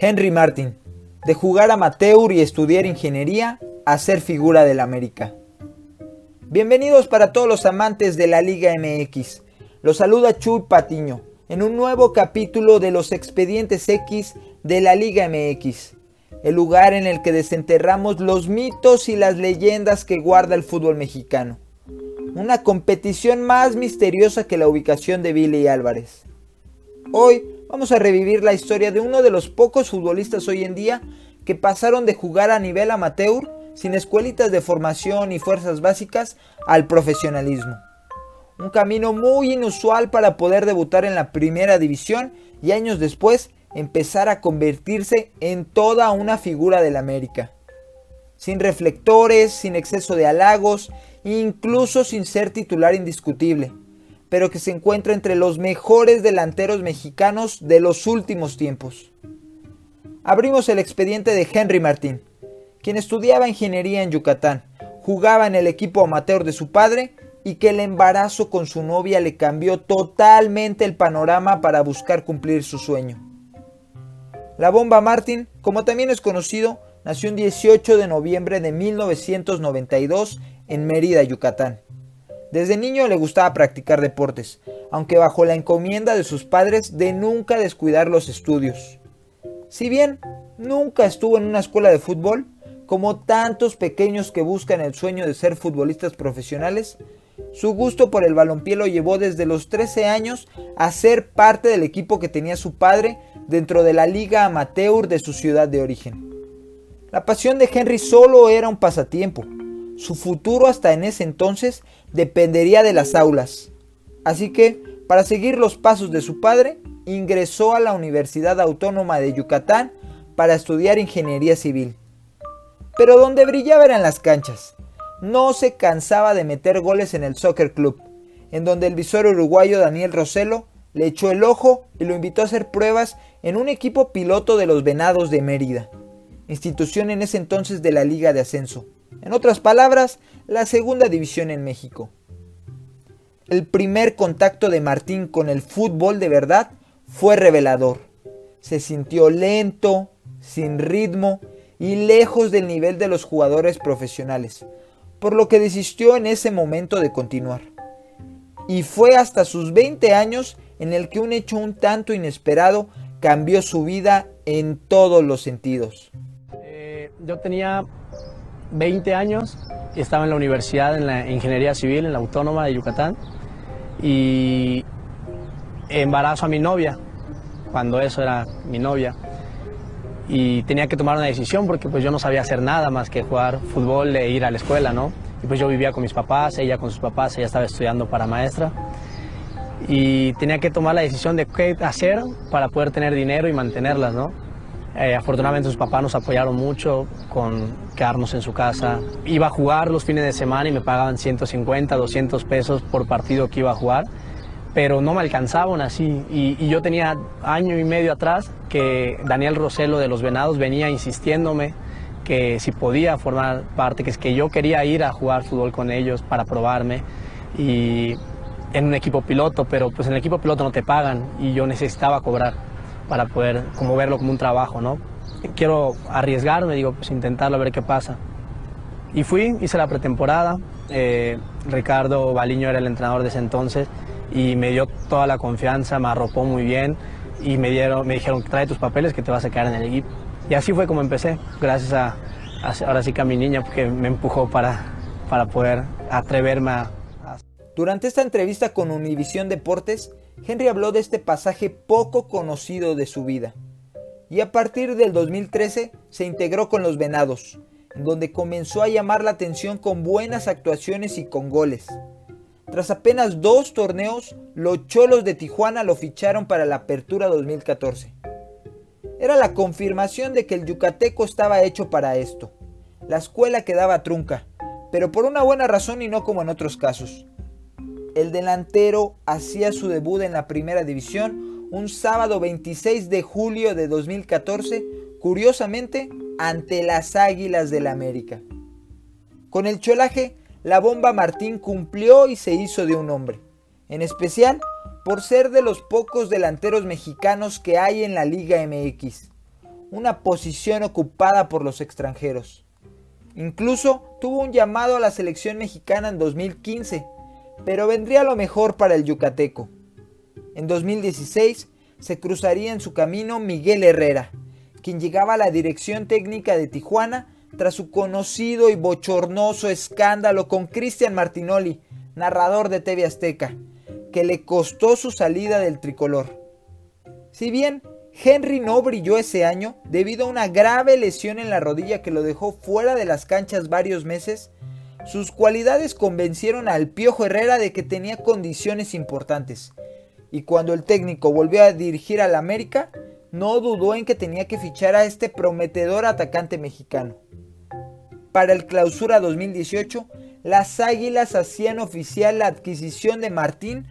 Henry Martin, de jugar amateur y estudiar ingeniería a ser figura del América. Bienvenidos para todos los amantes de la Liga MX. Los saluda Chuy Patiño en un nuevo capítulo de los expedientes X de la Liga MX, el lugar en el que desenterramos los mitos y las leyendas que guarda el fútbol mexicano. Una competición más misteriosa que la ubicación de Billy Álvarez. Hoy vamos a revivir la historia de uno de los pocos futbolistas hoy en día que pasaron de jugar a nivel amateur, sin escuelitas de formación y fuerzas básicas, al profesionalismo. Un camino muy inusual para poder debutar en la primera división y años después empezar a convertirse en toda una figura del América. Sin reflectores, sin exceso de halagos, incluso sin ser titular indiscutible pero que se encuentra entre los mejores delanteros mexicanos de los últimos tiempos. Abrimos el expediente de Henry Martín, quien estudiaba ingeniería en Yucatán, jugaba en el equipo amateur de su padre y que el embarazo con su novia le cambió totalmente el panorama para buscar cumplir su sueño. La bomba Martín, como también es conocido, nació el 18 de noviembre de 1992 en Mérida, Yucatán. Desde niño le gustaba practicar deportes, aunque bajo la encomienda de sus padres de nunca descuidar los estudios. Si bien nunca estuvo en una escuela de fútbol, como tantos pequeños que buscan el sueño de ser futbolistas profesionales, su gusto por el balompié lo llevó desde los 13 años a ser parte del equipo que tenía su padre dentro de la liga amateur de su ciudad de origen. La pasión de Henry solo era un pasatiempo, su futuro hasta en ese entonces dependería de las aulas. Así que, para seguir los pasos de su padre, ingresó a la Universidad Autónoma de Yucatán para estudiar ingeniería civil. Pero donde brillaba era en las canchas. No se cansaba de meter goles en el Soccer Club, en donde el visor uruguayo Daniel Roselo le echó el ojo y lo invitó a hacer pruebas en un equipo piloto de los Venados de Mérida, institución en ese entonces de la Liga de Ascenso. En otras palabras, la segunda división en México. El primer contacto de Martín con el fútbol de verdad fue revelador. Se sintió lento, sin ritmo y lejos del nivel de los jugadores profesionales, por lo que desistió en ese momento de continuar. Y fue hasta sus 20 años en el que un hecho un tanto inesperado cambió su vida en todos los sentidos. Eh, yo tenía 20 años estaba en la universidad en la ingeniería civil en la autónoma de Yucatán y embarazo a mi novia cuando eso era mi novia y tenía que tomar una decisión porque pues yo no sabía hacer nada más que jugar fútbol e ir a la escuela, ¿no? Y pues yo vivía con mis papás, ella con sus papás, ella estaba estudiando para maestra y tenía que tomar la decisión de qué hacer para poder tener dinero y mantenerlas, ¿no? Eh, afortunadamente sus papás nos apoyaron mucho con quedarnos en su casa. Iba a jugar los fines de semana y me pagaban 150, 200 pesos por partido que iba a jugar, pero no me alcanzaban así. Y, yo tenía año y medio atrás que Daniel Roselo de los Venados venía insistiéndome que si podía formar parte, que es que yo quería ir a jugar fútbol con ellos para probarme y en un equipo piloto, pero pues en el equipo piloto no te pagan y yo necesitaba cobrar para poder como verlo como un trabajo, ¿no? Quiero arriesgarme, digo, pues intentarlo a ver qué pasa. Y fui, hice la pretemporada, eh, Ricardo Baliño era el entrenador de ese entonces y me dio toda la confianza, me arropó muy bien y me, dieron, me dijeron, trae tus papeles que te vas a quedar en el equipo. Y así fue como empecé, gracias a, ahora sí que a mi niña, porque me empujó para, para poder atreverme a... Durante esta entrevista con Univisión Deportes, Henry habló de este pasaje poco conocido de su vida. Y a partir del 2013 se integró con los Venados, donde comenzó a llamar la atención con buenas actuaciones y con goles. Tras apenas dos torneos, los Cholos de Tijuana lo ficharon para la Apertura 2014. Era la confirmación de que el yucateco estaba hecho para esto. La escuela quedaba trunca, pero por una buena razón y no como en otros casos el delantero hacía su debut en la primera división un sábado 26 de julio de 2014, curiosamente ante las Águilas del la América. Con el cholaje, la bomba Martín cumplió y se hizo de un hombre, en especial por ser de los pocos delanteros mexicanos que hay en la Liga MX. una posición ocupada por los extranjeros. Incluso tuvo un llamado a la selección mexicana en 2015, pero vendría lo mejor para el yucateco. En 2016 se cruzaría en su camino Miguel Herrera, quien llegaba a la dirección técnica de Tijuana tras su conocido y bochornoso escándalo con Cristian Martinoli, narrador de TV Azteca, que le costó su salida del tricolor. Si bien Henry no brilló ese año debido a una grave lesión en la rodilla que lo dejó fuera de las canchas varios meses, sus cualidades convencieron al Piojo Herrera de que tenía condiciones importantes. Y cuando el técnico volvió a dirigir al América, no dudó en que tenía que fichar a este prometedor atacante mexicano. Para el clausura 2018, las Águilas hacían oficial la adquisición de Martín,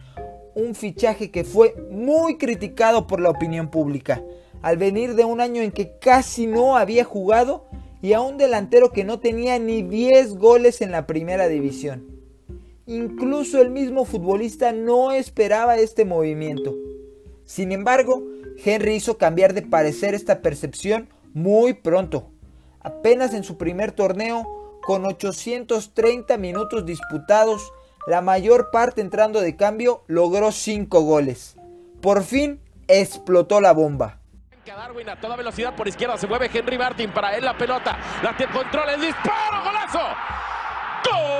un fichaje que fue muy criticado por la opinión pública, al venir de un año en que casi no había jugado y a un delantero que no tenía ni 10 goles en la primera división. Incluso el mismo futbolista no esperaba este movimiento. Sin embargo, Henry hizo cambiar de parecer esta percepción muy pronto. Apenas en su primer torneo, con 830 minutos disputados, la mayor parte entrando de cambio, logró 5 goles. Por fin explotó la bomba. Darwin a toda velocidad por izquierda se mueve Henry Martin para él la pelota, la controla el disparo, golazo. ¡Gol!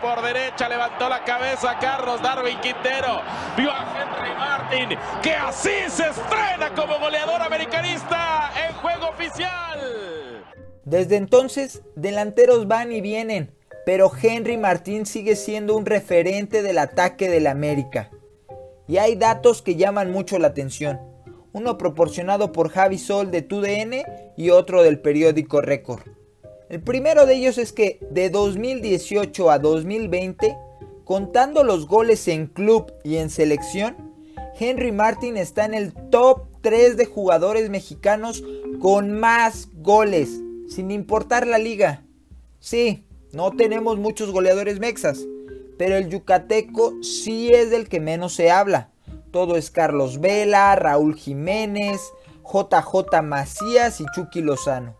por derecha, levantó la cabeza Carlos Darwin Quintero. Vio a Henry Que así se estrena como goleador americanista en juego oficial. Desde entonces, delanteros van y vienen, pero Henry Martin sigue siendo un referente del ataque del América. Y hay datos que llaman mucho la atención. Uno proporcionado por Javi Sol de TUDN y otro del periódico Récord. El primero de ellos es que de 2018 a 2020, contando los goles en club y en selección, Henry Martin está en el top 3 de jugadores mexicanos con más goles, sin importar la liga. Sí, no tenemos muchos goleadores mexas, pero el yucateco sí es del que menos se habla. Todo es Carlos Vela, Raúl Jiménez, JJ Macías y Chucky Lozano.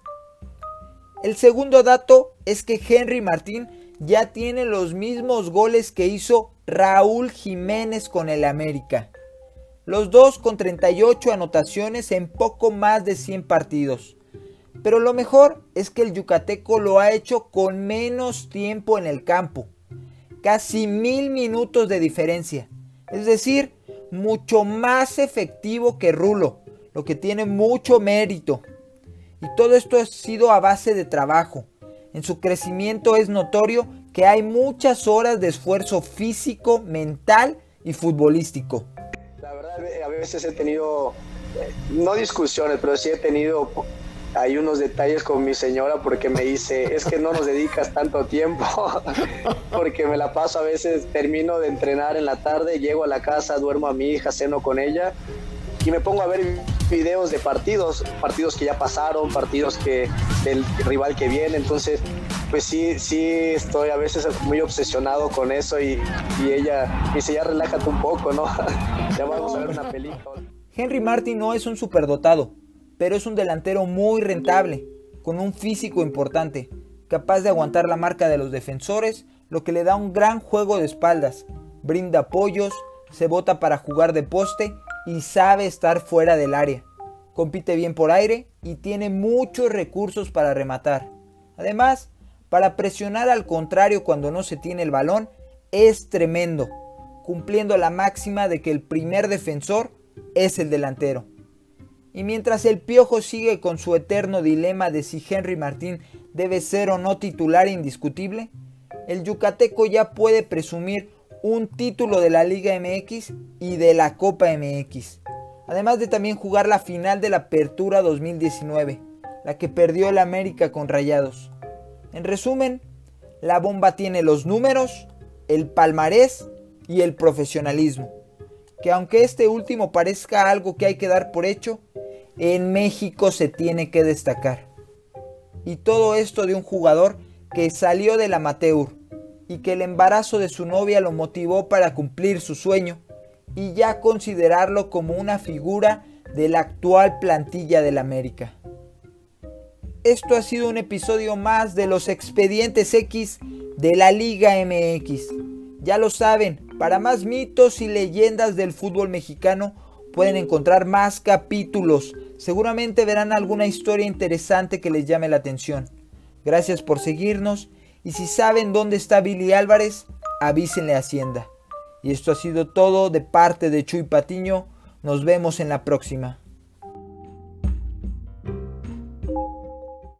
El segundo dato es que Henry Martín ya tiene los mismos goles que hizo Raúl Jiménez con el América. Los dos con 38 anotaciones en poco más de 100 partidos. Pero lo mejor es que el yucateco lo ha hecho con menos tiempo en el campo. Casi mil minutos de diferencia. Es decir, mucho más efectivo que Rulo, lo que tiene mucho mérito. Y todo esto ha sido a base de trabajo. En su crecimiento es notorio que hay muchas horas de esfuerzo físico, mental y futbolístico. Veces he tenido, eh, no discusiones, pero sí he tenido hay unos detalles con mi señora porque me dice, es que no nos dedicas tanto tiempo, porque me la paso a veces, termino de entrenar en la tarde, llego a la casa, duermo a mi hija, ceno con ella y me pongo a ver videos de partidos, partidos que ya pasaron, partidos que del rival que viene, entonces pues sí, sí estoy a veces muy obsesionado con eso y, y ella dice ya relájate un poco, ¿no? ya vamos a ver una película. Henry Martin no es un superdotado, pero es un delantero muy rentable, con un físico importante, capaz de aguantar la marca de los defensores, lo que le da un gran juego de espaldas, brinda apoyos, se bota para jugar de poste y sabe estar fuera del área. Compite bien por aire y tiene muchos recursos para rematar. Además, para presionar al contrario cuando no se tiene el balón es tremendo, cumpliendo la máxima de que el primer defensor es el delantero. Y mientras el Piojo sigue con su eterno dilema de si Henry Martín debe ser o no titular indiscutible, el yucateco ya puede presumir un título de la Liga MX y de la Copa MX, además de también jugar la final de la Apertura 2019, la que perdió el América con Rayados. En resumen, la bomba tiene los números, el palmarés y el profesionalismo, que aunque este último parezca algo que hay que dar por hecho, en México se tiene que destacar. Y todo esto de un jugador que salió del amateur y que el embarazo de su novia lo motivó para cumplir su sueño y ya considerarlo como una figura de la actual plantilla del América. Esto ha sido un episodio más de los expedientes X de la Liga MX. Ya lo saben, para más mitos y leyendas del fútbol mexicano pueden encontrar más capítulos. Seguramente verán alguna historia interesante que les llame la atención. Gracias por seguirnos y si saben dónde está Billy Álvarez, avísenle a Hacienda. Y esto ha sido todo de parte de Chuy Patiño. Nos vemos en la próxima.